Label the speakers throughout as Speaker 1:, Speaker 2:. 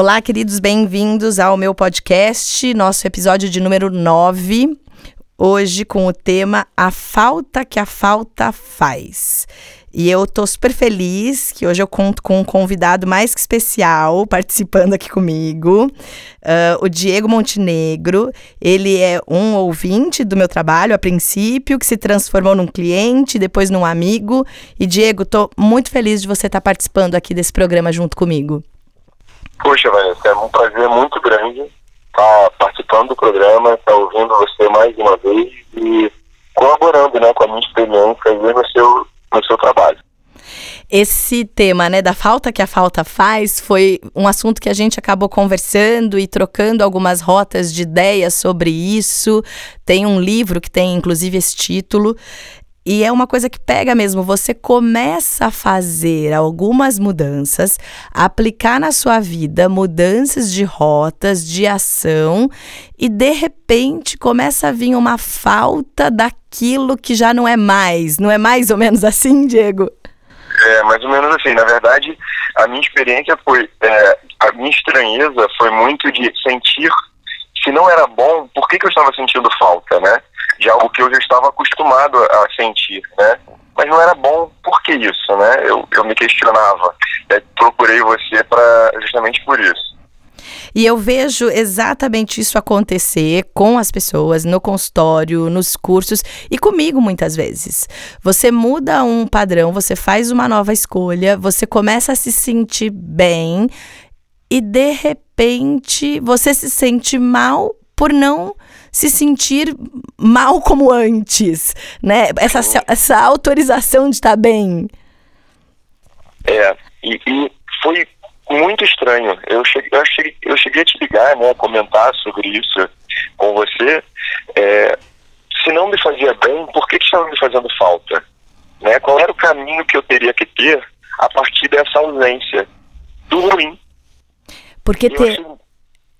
Speaker 1: Olá, queridos, bem-vindos ao meu podcast, nosso episódio de número 9. Hoje com o tema A Falta que a Falta Faz. E eu tô super feliz que hoje eu conto com um convidado mais que especial participando aqui comigo, uh, o Diego Montenegro. Ele é um ouvinte do meu trabalho a princípio, que se transformou num cliente, depois num amigo. E Diego, tô muito feliz de você estar tá participando aqui desse programa junto comigo.
Speaker 2: Poxa, Vanessa, é um prazer muito grande estar participando do programa, estar ouvindo você mais uma vez e colaborando né, com a minha experiência no seu, no seu trabalho.
Speaker 1: Esse tema, né, da falta que a falta faz, foi um assunto que a gente acabou conversando e trocando algumas rotas de ideias sobre isso. Tem um livro que tem, inclusive, esse título. E é uma coisa que pega mesmo. Você começa a fazer algumas mudanças, aplicar na sua vida mudanças de rotas, de ação, e de repente começa a vir uma falta daquilo que já não é mais. Não é mais ou menos assim, Diego?
Speaker 2: É, mais ou menos assim. Na verdade, a minha experiência foi. É, a minha estranheza foi muito de sentir se não era bom, por que, que eu estava sentindo falta, né? De algo que eu já estava acostumado a sentir, né? Mas não era bom, por que isso, né? Eu, eu me questionava. É, procurei você para justamente por isso.
Speaker 1: E eu vejo exatamente isso acontecer com as pessoas no consultório, nos cursos e comigo muitas vezes. Você muda um padrão, você faz uma nova escolha, você começa a se sentir bem e de repente você se sente mal por não se sentir mal como antes, né? Essa, essa autorização de estar bem.
Speaker 2: É, e, e foi muito estranho. Eu cheguei, eu, cheguei, eu cheguei a te ligar, né, comentar sobre isso com você. É, se não me fazia bem, por que, que estava me fazendo falta? Né? Qual era o caminho que eu teria que ter a partir dessa ausência do ruim?
Speaker 1: Porque ter,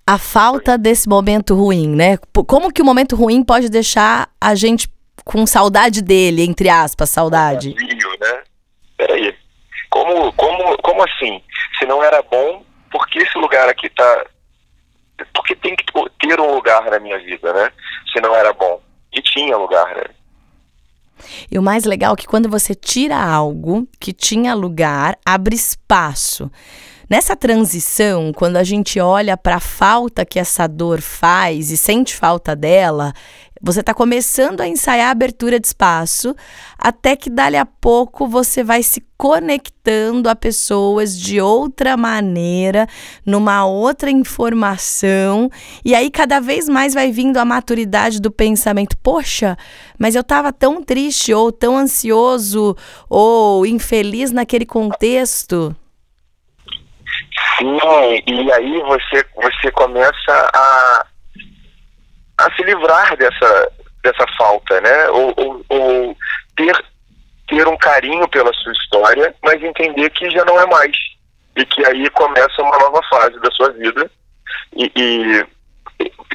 Speaker 1: a falta desse momento ruim, né? Como que o momento ruim pode deixar a gente com saudade dele, entre aspas, saudade?
Speaker 2: Vazio, né? Peraí. Como, como, como assim? Se não era bom, por que esse lugar aqui tá. Porque tem que ter um lugar na minha vida, né? Se não era bom. E tinha lugar, né?
Speaker 1: E o mais legal é que quando você tira algo que tinha lugar, abre espaço. Nessa transição, quando a gente olha para a falta que essa dor faz e sente falta dela, você está começando a ensaiar a abertura de espaço, até que dali a pouco você vai se conectando a pessoas de outra maneira, numa outra informação, e aí cada vez mais vai vindo a maturidade do pensamento: poxa, mas eu estava tão triste, ou tão ansioso, ou infeliz naquele contexto.
Speaker 2: Sim, e aí você, você começa a, a se livrar dessa, dessa falta, né? Ou, ou, ou ter, ter um carinho pela sua história, mas entender que já não é mais. E que aí começa uma nova fase da sua vida. E, e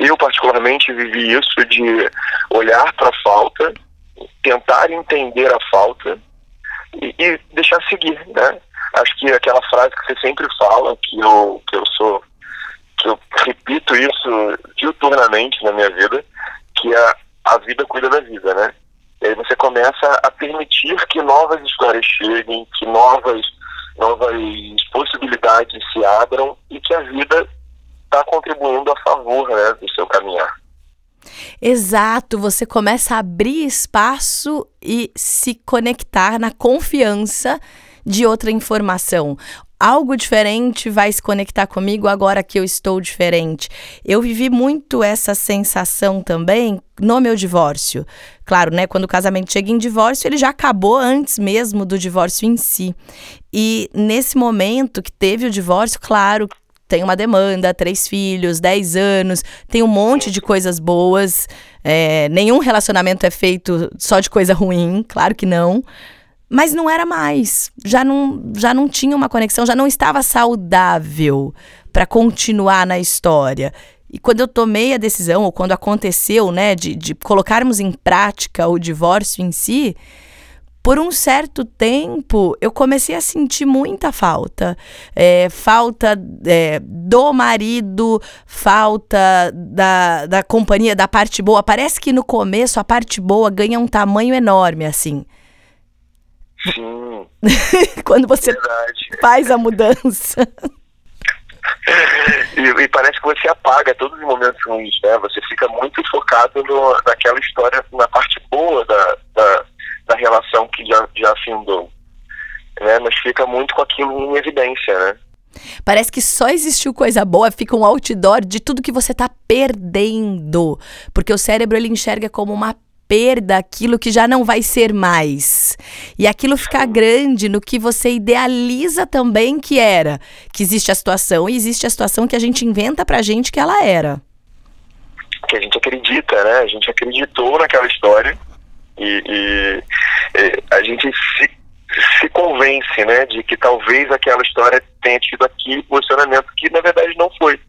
Speaker 2: eu, particularmente, vivi isso de olhar para a falta, tentar entender a falta e, e deixar seguir, né? Acho que aquela frase que você sempre fala, que eu, que eu sou, que eu repito isso diuturnamente na minha vida, que é a vida cuida da vida, né? E aí você começa a permitir que novas histórias cheguem, que novas, novas possibilidades se abram e que a vida está contribuindo a favor né, do seu caminhar.
Speaker 1: Exato, você começa a abrir espaço e se conectar na confiança de outra informação. Algo diferente vai se conectar comigo agora que eu estou diferente. Eu vivi muito essa sensação também no meu divórcio. Claro, né? Quando o casamento chega em divórcio, ele já acabou antes mesmo do divórcio em si. E nesse momento que teve o divórcio, claro, tem uma demanda, três filhos, dez anos, tem um monte de coisas boas. É, nenhum relacionamento é feito só de coisa ruim, claro que não. Mas não era mais. Já não, já não tinha uma conexão, já não estava saudável para continuar na história. E quando eu tomei a decisão, ou quando aconteceu, né, de, de colocarmos em prática o divórcio em si, por um certo tempo, eu comecei a sentir muita falta. É, falta é, do marido, falta da, da companhia, da parte boa. Parece que no começo a parte boa ganha um tamanho enorme, assim.
Speaker 2: Sim.
Speaker 1: Quando você Verdade. faz a mudança.
Speaker 2: E, e, parece que você apaga todos os momentos ruins, né? Você fica muito focado no, naquela história, na parte boa da, da, da relação que já, já afindou. Né? Mas fica muito com aquilo em evidência, né?
Speaker 1: Parece que só existiu coisa boa, fica um outdoor de tudo que você está perdendo. Porque o cérebro ele enxerga como uma perda aquilo que já não vai ser mais. E aquilo fica grande no que você idealiza também que era. Que existe a situação e existe a situação que a gente inventa pra gente que ela era.
Speaker 2: Que a gente acredita, né? A gente acreditou naquela história e, e, e a gente se, se convence, né? De que talvez aquela história tenha tido aquele posicionamento que na verdade não foi.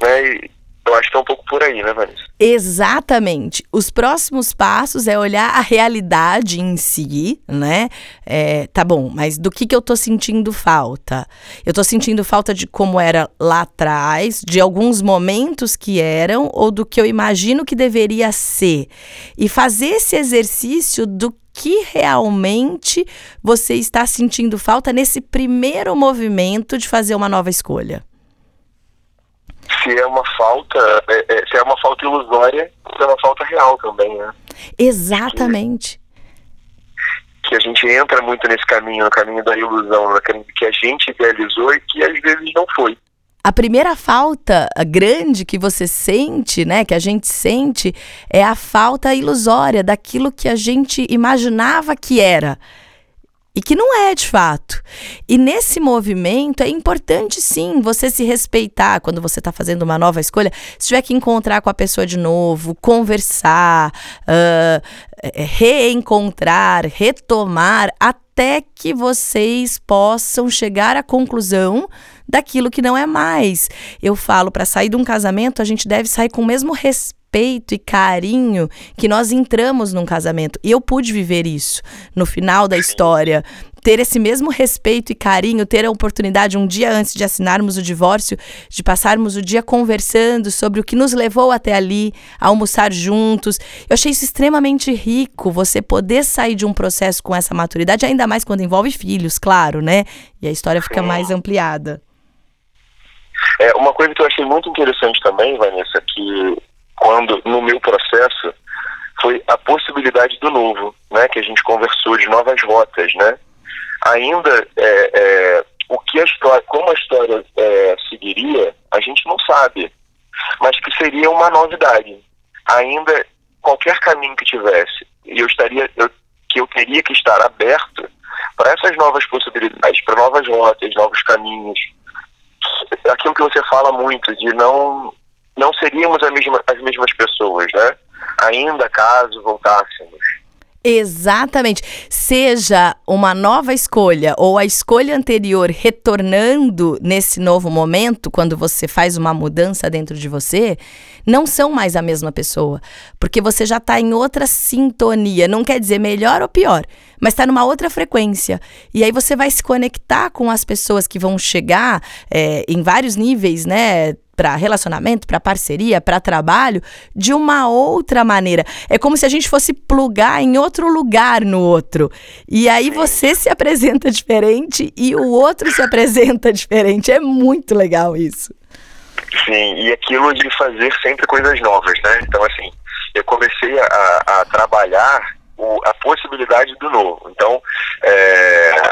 Speaker 2: Né? E, eu acho que é um pouco por aí, né, Vanessa?
Speaker 1: Exatamente. Os próximos passos é olhar a realidade em si, né? É, tá bom, mas do que, que eu tô sentindo falta? Eu tô sentindo falta de como era lá atrás, de alguns momentos que eram, ou do que eu imagino que deveria ser. E fazer esse exercício do que realmente você está sentindo falta nesse primeiro movimento de fazer uma nova escolha
Speaker 2: se é uma falta, é, é, se é uma falta ilusória, se é uma falta real também, né?
Speaker 1: Exatamente.
Speaker 2: Que, que a gente entra muito nesse caminho, no caminho da ilusão, no caminho que a gente idealizou e que às vezes não foi.
Speaker 1: A primeira falta grande que você sente, né, que a gente sente, é a falta ilusória daquilo que a gente imaginava que era e que não é de fato. E nesse movimento é importante sim você se respeitar quando você está fazendo uma nova escolha. Se tiver que encontrar com a pessoa de novo, conversar, uh, reencontrar, retomar, até que vocês possam chegar à conclusão daquilo que não é mais. Eu falo, para sair de um casamento, a gente deve sair com o mesmo respeito respeito e carinho que nós entramos num casamento. E eu pude viver isso no final da história. Ter esse mesmo respeito e carinho, ter a oportunidade, um dia antes de assinarmos o divórcio, de passarmos o dia conversando sobre o que nos levou até ali, a almoçar juntos. Eu achei isso extremamente rico, você poder sair de um processo com essa maturidade, ainda mais quando envolve filhos, claro, né? E a história fica mais ampliada.
Speaker 2: É, uma coisa que eu achei muito interessante também, Vanessa, que quando no meu processo foi a possibilidade do novo, né? Que a gente conversou de novas rotas, né? Ainda é, é, o que a história, como a história é, seguiria, a gente não sabe, mas que seria uma novidade. Ainda qualquer caminho que tivesse, e eu estaria, eu, que eu teria que estar aberto para essas novas possibilidades, para novas rotas, novos caminhos. Aquilo que você fala muito de não não seríamos mesma, as mesmas pessoas, né? Ainda caso voltássemos.
Speaker 1: Exatamente. Seja uma nova escolha ou a escolha anterior retornando nesse novo momento, quando você faz uma mudança dentro de você, não são mais a mesma pessoa. Porque você já está em outra sintonia. Não quer dizer melhor ou pior, mas está numa outra frequência. E aí você vai se conectar com as pessoas que vão chegar é, em vários níveis, né? Para relacionamento, para parceria, para trabalho, de uma outra maneira. É como se a gente fosse plugar em outro lugar no outro. E aí você se apresenta diferente e o outro se apresenta diferente. É muito legal isso.
Speaker 2: Sim, e aquilo de fazer sempre coisas novas, né? Então, assim, eu comecei a, a trabalhar o, a possibilidade do novo. Então, é,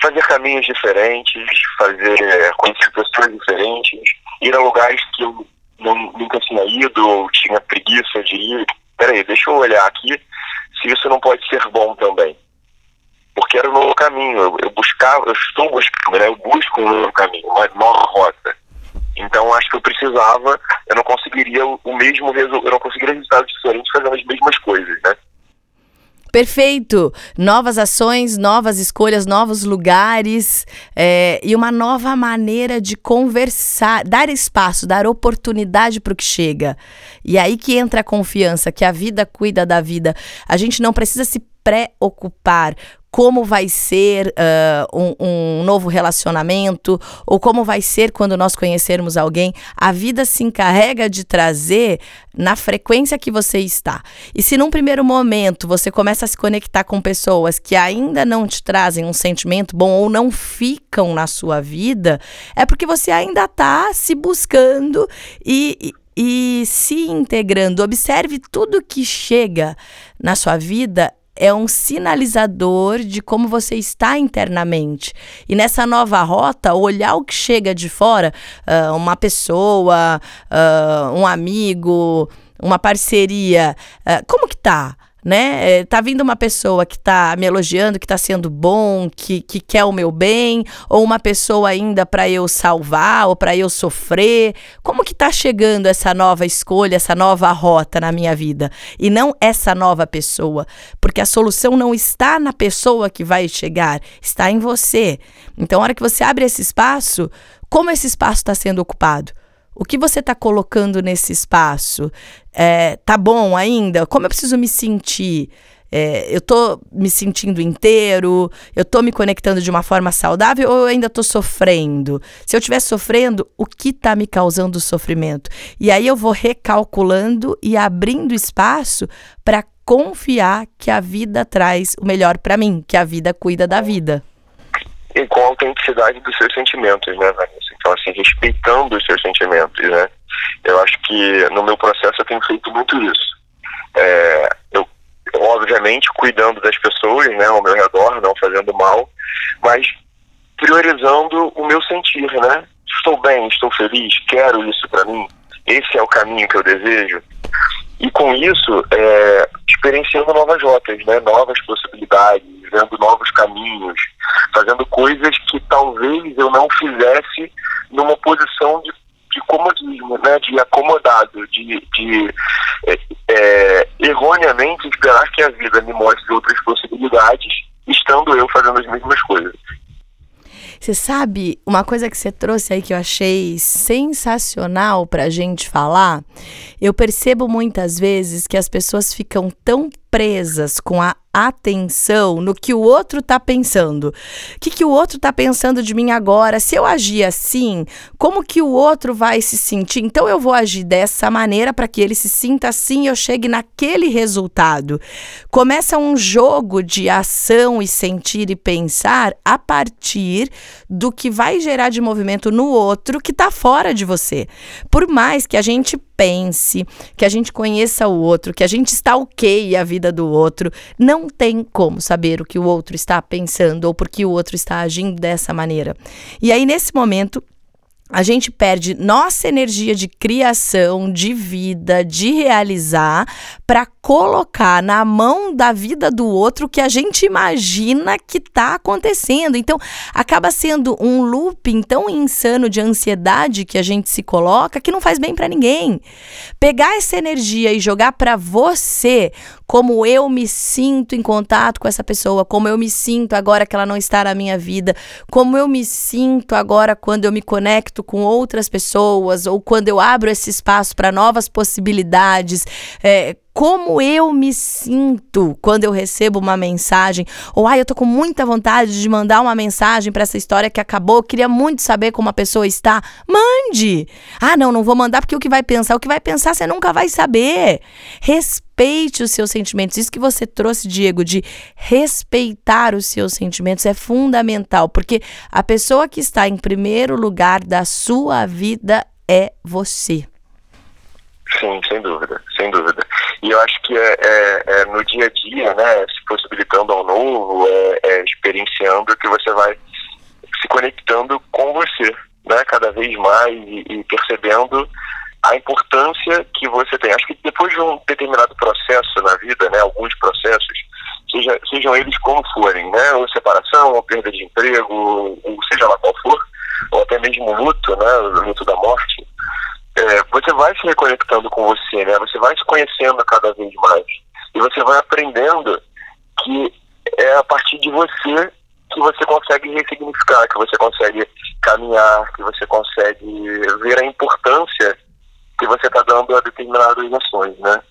Speaker 2: fazer caminhos diferentes, fazer conhecer pessoas diferentes, ir a lugares que eu não, nunca tinha ido ou tinha preguiça de ir. Peraí, deixa eu olhar aqui se isso não pode ser bom também. Porque era um novo caminho, eu, eu buscava, eu estou buscando, né? eu busco um novo caminho, uma nova rota. Então acho que eu precisava, eu não conseguiria o mesmo resultado, eu não conseguiria resultados diferentes fazendo as mesmas coisas, né?
Speaker 1: Perfeito! Novas ações, novas escolhas, novos lugares é, e uma nova maneira de conversar, dar espaço, dar oportunidade para o que chega. E aí que entra a confiança, que a vida cuida da vida. A gente não precisa se preocupar como vai ser uh, um, um, novo relacionamento ou como vai ser quando nós conhecermos alguém. A vida se encarrega de trazer na frequência que você está. E se num primeiro momento você começa a se conectar com pessoas que ainda não te trazem um sentimento bom ou não ficam na sua vida, é porque você ainda está se buscando e, e se integrando. Observe tudo que chega na sua vida é um sinalizador de como você está internamente. E nessa nova rota, olhar o que chega de fora, uh, uma pessoa, uh, um amigo, uma parceria, uh, como que tá? Né? É, tá vindo uma pessoa que tá me elogiando, que tá sendo bom, que, que quer o meu bem, ou uma pessoa ainda para eu salvar ou para eu sofrer. Como que tá chegando essa nova escolha, essa nova rota na minha vida e não essa nova pessoa? Porque a solução não está na pessoa que vai chegar, está em você. Então, a hora que você abre esse espaço, como esse espaço está sendo ocupado? O que você está colocando nesse espaço? É, tá bom ainda? Como eu preciso me sentir? É, eu tô me sentindo inteiro? Eu tô me conectando de uma forma saudável ou eu ainda tô sofrendo? Se eu estiver sofrendo, o que tá me causando sofrimento? E aí eu vou recalculando e abrindo espaço para confiar que a vida traz o melhor para mim, que a vida cuida da vida.
Speaker 2: E com a autenticidade dos seus sentimentos, né, Vanessa? Então, assim, respeitando os seus sentimentos, né? Eu acho que no meu processo eu tenho feito muito isso. É, eu, obviamente, cuidando das pessoas, né, ao meu redor, não fazendo mal, mas priorizando o meu sentir, né? Estou bem, estou feliz, quero isso para mim, esse é o caminho que eu desejo. E com isso, é, experienciando novas rotas, né? novas possibilidades, vendo novos caminhos, fazendo coisas que talvez eu não fizesse numa posição de, de comodismo, né, de acomodado, de, de é, é, erroneamente esperar que a vida me mostre outras possibilidades, estando eu fazendo as mesmas coisas.
Speaker 1: Você sabe, uma coisa que você trouxe aí que eu achei sensacional pra gente falar, eu percebo muitas vezes que as pessoas ficam tão presas com a atenção no que o outro está pensando. O que, que o outro está pensando de mim agora? Se eu agir assim, como que o outro vai se sentir? Então eu vou agir dessa maneira para que ele se sinta assim e eu chegue naquele resultado. Começa um jogo de ação e sentir e pensar a partir do que vai gerar de movimento no outro que está fora de você. Por mais que a gente pense, que a gente conheça o outro, que a gente stalkeie a vida do outro, não tem como saber o que o outro está pensando ou por que o outro está agindo dessa maneira. E aí, nesse momento, a gente perde nossa energia de criação, de vida, de realizar, para colocar na mão da vida do outro que a gente imagina que está acontecendo. Então, acaba sendo um looping tão insano de ansiedade que a gente se coloca que não faz bem para ninguém. Pegar essa energia e jogar para você como eu me sinto em contato com essa pessoa, como eu me sinto agora que ela não está na minha vida, como eu me sinto agora quando eu me conecto com outras pessoas ou quando eu abro esse espaço para novas possibilidades. É, como eu me sinto quando eu recebo uma mensagem, ou ai, eu tô com muita vontade de mandar uma mensagem para essa história que acabou, queria muito saber como a pessoa está. Mande! Ah, não, não vou mandar porque o que vai pensar, o que vai pensar você nunca vai saber. Respeite os seus sentimentos. Isso que você trouxe, Diego, de respeitar os seus sentimentos é fundamental, porque a pessoa que está em primeiro lugar da sua vida é você.
Speaker 2: Sim, sem dúvida, sem dúvida. E eu acho que é, é, é no dia a dia, né, se possibilitando ao novo, é, é, experienciando que você vai se conectando com você, né, cada vez mais e, e percebendo a importância que você tem. Acho que depois de um determinado processo na vida, né, alguns processos, seja, sejam eles como forem, né, ou separação, ou perda de emprego, ou seja lá qual for, ou até mesmo luto, né, luto da morte, é, você vai se reconectando com você, né? Você vai se conhecendo cada vez mais. E você vai aprendendo que é a partir de você que você consegue ressignificar, que você consegue caminhar, que você consegue ver a importância que você está dando a determinadas ações, né?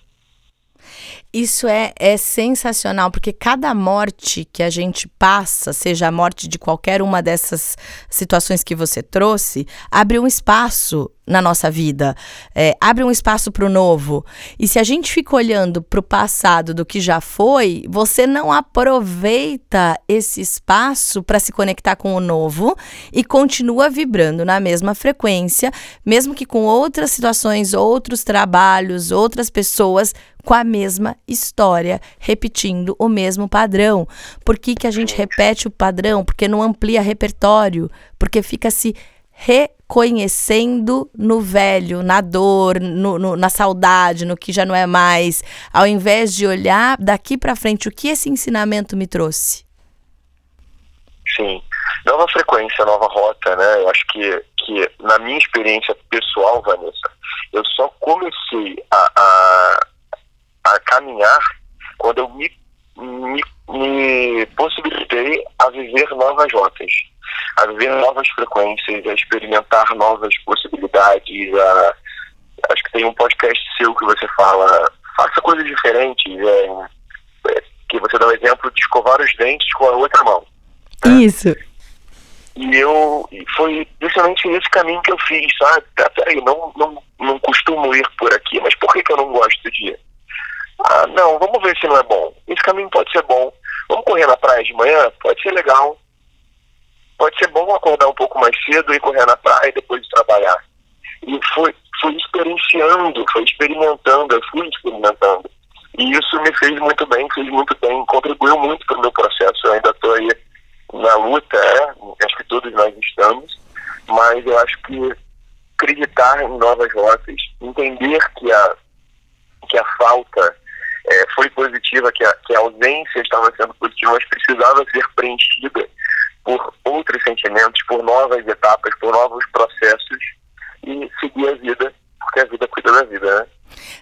Speaker 1: Isso é, é sensacional, porque cada morte que a gente passa, seja a morte de qualquer uma dessas situações que você trouxe, abre um espaço na nossa vida, é, abre um espaço para o novo. E se a gente fica olhando para o passado do que já foi, você não aproveita esse espaço para se conectar com o novo e continua vibrando na mesma frequência, mesmo que com outras situações, outros trabalhos, outras pessoas com a mesma história, repetindo o mesmo padrão. Por que, que a gente repete o padrão? Porque não amplia repertório, porque fica se reconhecendo no velho, na dor, no, no, na saudade, no que já não é mais, ao invés de olhar daqui para frente o que esse ensinamento me trouxe.
Speaker 2: Sim, nova frequência, nova rota, né? Eu acho que, que na minha experiência pessoal, Vanessa, eu só comecei a, a, a caminhar quando eu me, me, me possibilitei a viver novas rotas a ver novas frequências, a experimentar novas possibilidades. A, acho que tem um podcast seu que você fala, faça coisas diferentes, é, é, que você dá o exemplo de escovar os dentes com a outra mão.
Speaker 1: Né? Isso.
Speaker 2: E eu foi justamente esse caminho que eu fiz, sabe? Ah, peraí, não, não, não costumo ir por aqui, mas por que, que eu não gosto de ir? Ah, não, vamos ver se não é bom. Esse caminho pode ser bom. Vamos correr na praia de manhã? Pode ser legal pode ser bom acordar um pouco mais cedo e correr na praia depois de trabalhar. E fui, fui experienciando, fui experimentando, eu fui experimentando. E isso me fez muito bem, fez muito bem, contribuiu muito para o meu processo. Eu ainda estou aí na luta, é, acho que todos nós estamos, mas eu acho que acreditar em novas rotas, entender que a, que a falta é, foi positiva, que a, que a ausência estava sendo positiva, mas precisava ser preenchida por outros sentimentos, por novas etapas, por novos processos e seguir a vida, porque a vida cuida da vida, né?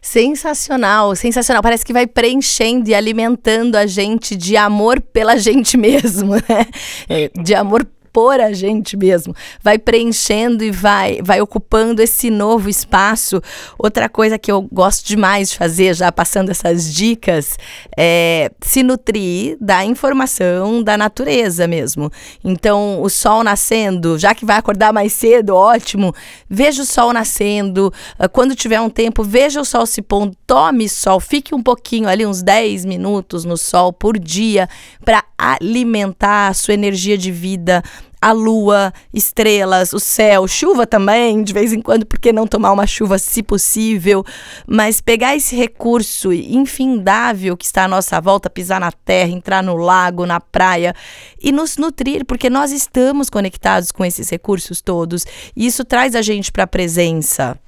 Speaker 1: Sensacional, sensacional. Parece que vai preenchendo e alimentando a gente de amor pela gente mesmo, né? É, de amor por a gente mesmo, vai preenchendo e vai, vai ocupando esse novo espaço. Outra coisa que eu gosto demais de fazer, já passando essas dicas, é se nutrir da informação da natureza mesmo. Então, o sol nascendo, já que vai acordar mais cedo, ótimo, veja o sol nascendo. Ah, quando tiver um tempo, veja o sol se pondo, tome sol, fique um pouquinho ali, uns 10 minutos no sol por dia, para alimentar a sua energia de vida a lua, estrelas, o céu, chuva também, de vez em quando, porque não tomar uma chuva se possível, mas pegar esse recurso infindável que está à nossa volta, pisar na terra, entrar no lago, na praia e nos nutrir, porque nós estamos conectados com esses recursos todos e isso traz a gente para a presença.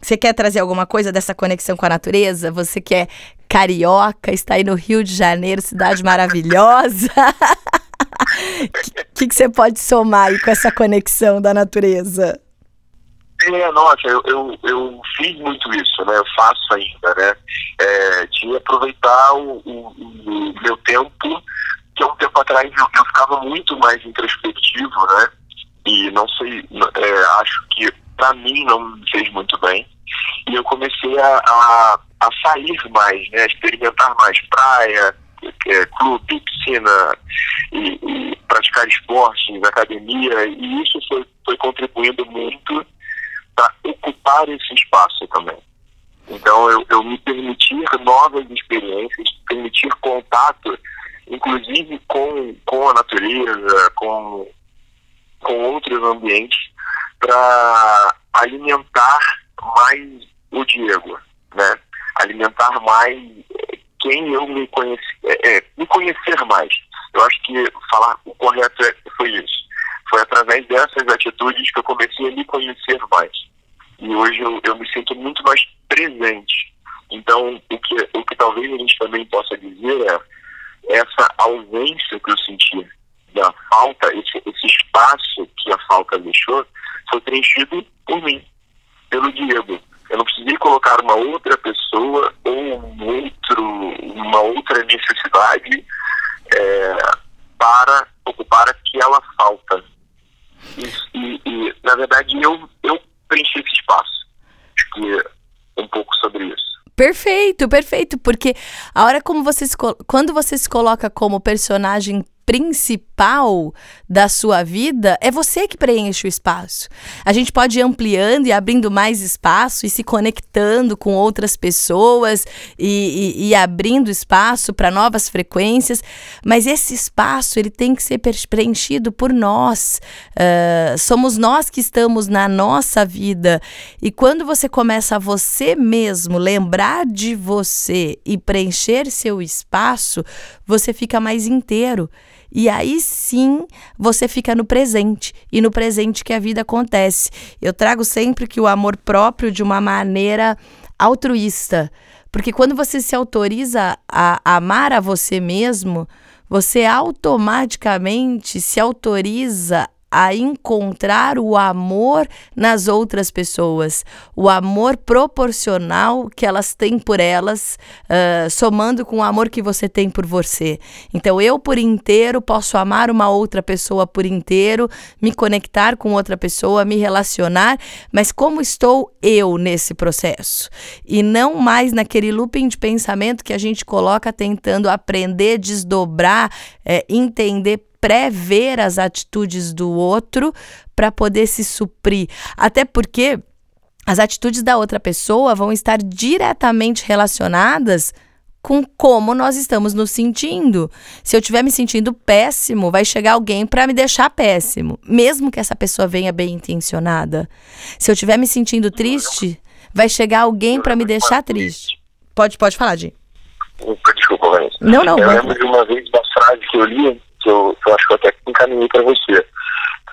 Speaker 1: Você quer trazer alguma coisa dessa conexão com a natureza? Você que é carioca, está aí no Rio de Janeiro, cidade maravilhosa. O que, que você pode somar aí com essa conexão da natureza?
Speaker 2: É, nossa, eu, eu, eu, fiz muito isso, né? Eu faço ainda, né? É, de aproveitar o, o, o, meu tempo, que há um tempo atrás eu, eu, ficava muito mais introspectivo, né? E não sei, é, acho que para mim não me fez muito bem. E eu comecei a, a, a sair mais, né? A experimentar mais praia, é, clube, piscina e, e, praticar esportes, academia, e isso foi, foi contribuindo muito para ocupar esse espaço também. Então, eu, eu me permitir novas experiências, permitir contato, inclusive com, com a natureza, com, com outros ambientes, para alimentar mais o Diego, né? Alimentar mais quem eu me conheci, é, é, me conhecer mais. Eu acho que falar o correto é, foi isso. Foi através dessas atitudes que eu comecei a me conhecer mais. E hoje eu, eu me sinto muito mais presente. Então, o que, o que talvez a gente também possa dizer é essa ausência que eu senti da falta, esse, esse espaço que a falta deixou, foi preenchido por mim, pelo Diego. Eu não precisei colocar uma outra pessoa uma outra necessidade é, para ocupar aquela falta. E, e, e, na verdade, eu, eu preenchi esse espaço. Acho que um pouco sobre isso.
Speaker 1: Perfeito, perfeito, porque a hora como você se, quando você se coloca como personagem principal da sua vida, é você que preenche o espaço. A gente pode ir ampliando e abrindo mais espaço e se conectando com outras pessoas e, e, e abrindo espaço para novas frequências, mas esse espaço ele tem que ser preenchido por nós. Uh, somos nós que estamos na nossa vida e quando você começa a você mesmo lembrar de você e preencher seu espaço, você fica mais inteiro. E aí sim você fica no presente e no presente que a vida acontece. Eu trago sempre que o amor próprio de uma maneira altruísta, porque quando você se autoriza a amar a você mesmo, você automaticamente se autoriza a encontrar o amor nas outras pessoas, o amor proporcional que elas têm por elas, uh, somando com o amor que você tem por você. Então, eu por inteiro posso amar uma outra pessoa por inteiro, me conectar com outra pessoa, me relacionar, mas como estou eu nesse processo? E não mais naquele looping de pensamento que a gente coloca tentando aprender, desdobrar, é, entender prever as atitudes do outro para poder se suprir. Até porque as atitudes da outra pessoa vão estar diretamente relacionadas com como nós estamos nos sentindo. Se eu estiver me sentindo péssimo, vai chegar alguém para me deixar péssimo, mesmo que essa pessoa venha bem intencionada. Se eu estiver me sentindo triste, vai chegar alguém para me deixar triste. Pode, pode falar, Di.
Speaker 2: Desculpa, Vanessa.
Speaker 1: Não, não.
Speaker 2: Eu lembro de uma vez da frase que eu li que eu, que eu acho que eu até encaminhei para você.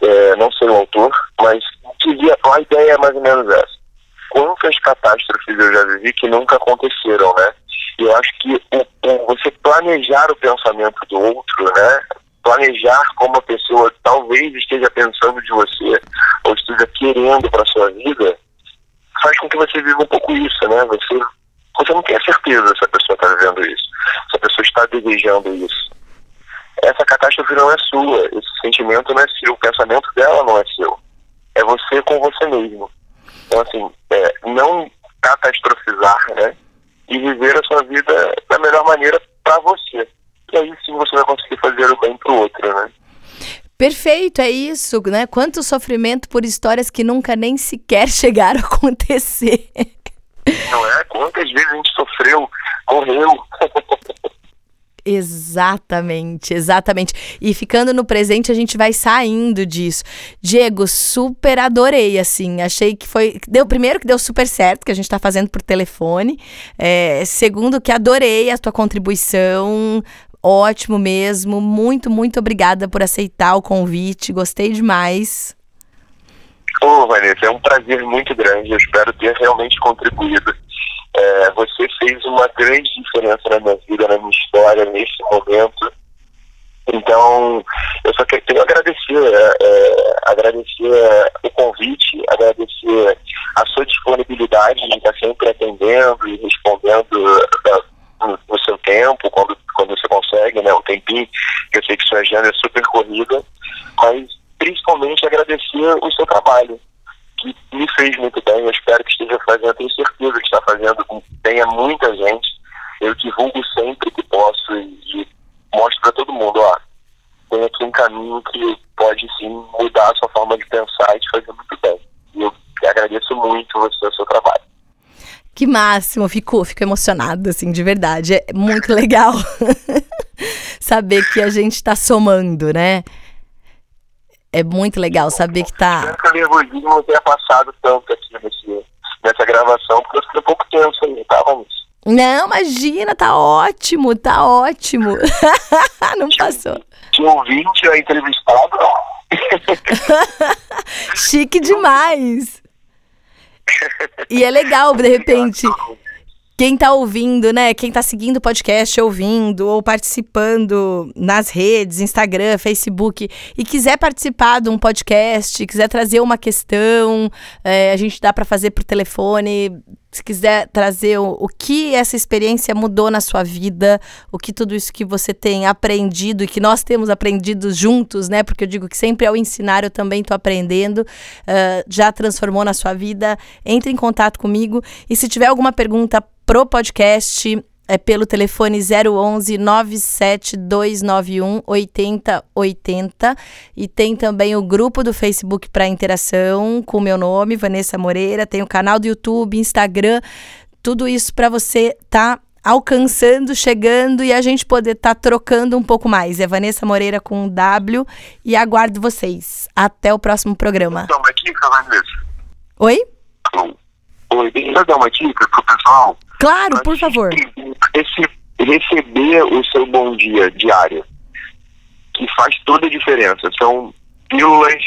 Speaker 2: É, não sei o autor, mas a ideia é mais ou menos essa. Quantas catástrofes eu já vivi que nunca aconteceram, né? E eu acho que o, o, você planejar o pensamento do outro, né? Planejar como a pessoa talvez esteja pensando de você ou esteja querendo para sua vida, faz com que você viva um pouco isso, né? Você, você não tem a certeza se a pessoa está vivendo isso, se a pessoa está desejando isso essa catástrofe não é sua, esse sentimento não é seu, o pensamento dela não é seu. É você com você mesmo. Então, assim, é, não catastrofizar, né? E viver a sua vida da melhor maneira para você. E aí sim você vai conseguir fazer o bem pro outro, né?
Speaker 1: Perfeito, é isso, né? Quanto sofrimento por histórias que nunca nem sequer chegaram a acontecer.
Speaker 2: Não é? Quantas vezes a gente sofreu, correu.
Speaker 1: Exatamente, exatamente. E ficando no presente, a gente vai saindo disso. Diego, super adorei, assim. Achei que foi. Deu primeiro que deu super certo, que a gente está fazendo por telefone. É, segundo, que adorei a tua contribuição. Ótimo mesmo. Muito, muito obrigada por aceitar o convite. Gostei demais.
Speaker 2: Ô, oh, Vanessa, é um prazer muito grande. Eu espero ter realmente contribuído é, você fez uma grande diferença na minha vida, na minha história, nesse momento. Então, eu só quero agradecer, é, é, agradecer o convite, agradecer a sua disponibilidade de estar sempre atendendo e respondendo da, no, seu tempo, quando, quando você consegue, né, o tempinho, eu sei que sua agenda é super corrida, mas principalmente agradecer o seu trabalho, que me fez muito bem. Eu espero que esteja fazendo, tenho certeza que está fazendo com que tenha muita gente. Eu divulgo sempre que posso e, e mostro para todo mundo, ó, tem aqui um caminho que pode sim mudar a sua forma de pensar e te fazer muito bem. E eu agradeço muito você o seu trabalho.
Speaker 1: Que máximo, fico, fico emocionado, assim, de verdade. É muito legal saber que a gente está somando, né? é muito legal saber que tá.
Speaker 2: Eu nervosismo não tenha passado tanto aqui nesse, nessa gravação, porque eu fiquei um pouco tenso aí, tava nisso.
Speaker 1: Não, imagina, tá ótimo, tá ótimo. não passou.
Speaker 2: Tinha ouvinte a entrevistado.
Speaker 1: Chique demais. E é legal, de repente, quem tá ouvindo, né? Quem tá seguindo o podcast, ouvindo ou participando nas redes, Instagram, Facebook, e quiser participar de um podcast, quiser trazer uma questão, é, a gente dá para fazer por telefone. Se quiser trazer o, o, que essa experiência mudou na sua vida, o que tudo isso que você tem aprendido e que nós temos aprendido juntos, né? Porque eu digo que sempre ao ensinar eu também estou aprendendo, uh, já transformou na sua vida, entre em contato comigo. E se tiver alguma pergunta pro podcast, é pelo telefone 011 97291 8080 e tem também o grupo do Facebook para interação com o meu nome, Vanessa Moreira, tem o canal do YouTube, Instagram, tudo isso para você tá alcançando, chegando e a gente poder estar tá trocando um pouco mais. É Vanessa Moreira com W e aguardo vocês. Até o próximo programa.
Speaker 2: Então, uma dica, Vanessa.
Speaker 1: Oi?
Speaker 2: Oi, deixa eu dar uma dica pro pessoal.
Speaker 1: Claro, por favor.
Speaker 2: Esse, receber o seu bom dia diário, que faz toda a diferença. São pílulas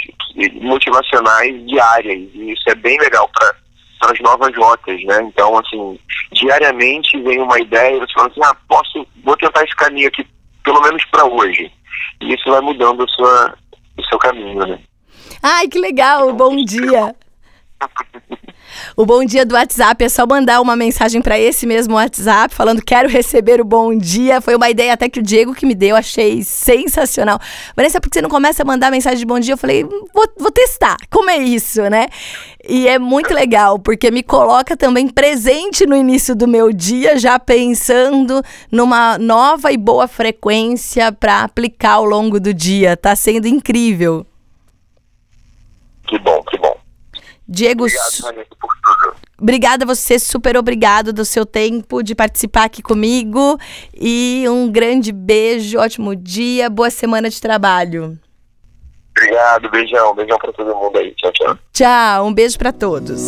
Speaker 2: motivacionais diárias, e isso é bem legal para as novas rotas, né? Então, assim, diariamente vem uma ideia, você fala assim, ah, posso, vou tentar esse caminho aqui, pelo menos para hoje. E isso vai mudando a sua, o seu caminho, né?
Speaker 1: Ai, que legal, bom dia. O bom dia do WhatsApp é só mandar uma mensagem para esse mesmo WhatsApp falando quero receber o bom dia. Foi uma ideia até que o Diego que me deu, achei sensacional. Vanessa, por que você não começa a mandar mensagem de bom dia? Eu falei, vou, vou testar. Como é isso, né? E é muito legal, porque me coloca também presente no início do meu dia, já pensando numa nova e boa frequência para aplicar ao longo do dia. Tá sendo incrível.
Speaker 2: Que bom.
Speaker 1: Diego. Obrigado, por tudo. Obrigada a você, super obrigado do seu tempo de participar aqui comigo. E um grande beijo, ótimo dia, boa semana de trabalho.
Speaker 2: Obrigado, beijão, beijão para todo mundo aí. Tchau, tchau.
Speaker 1: Tchau, um beijo para todos.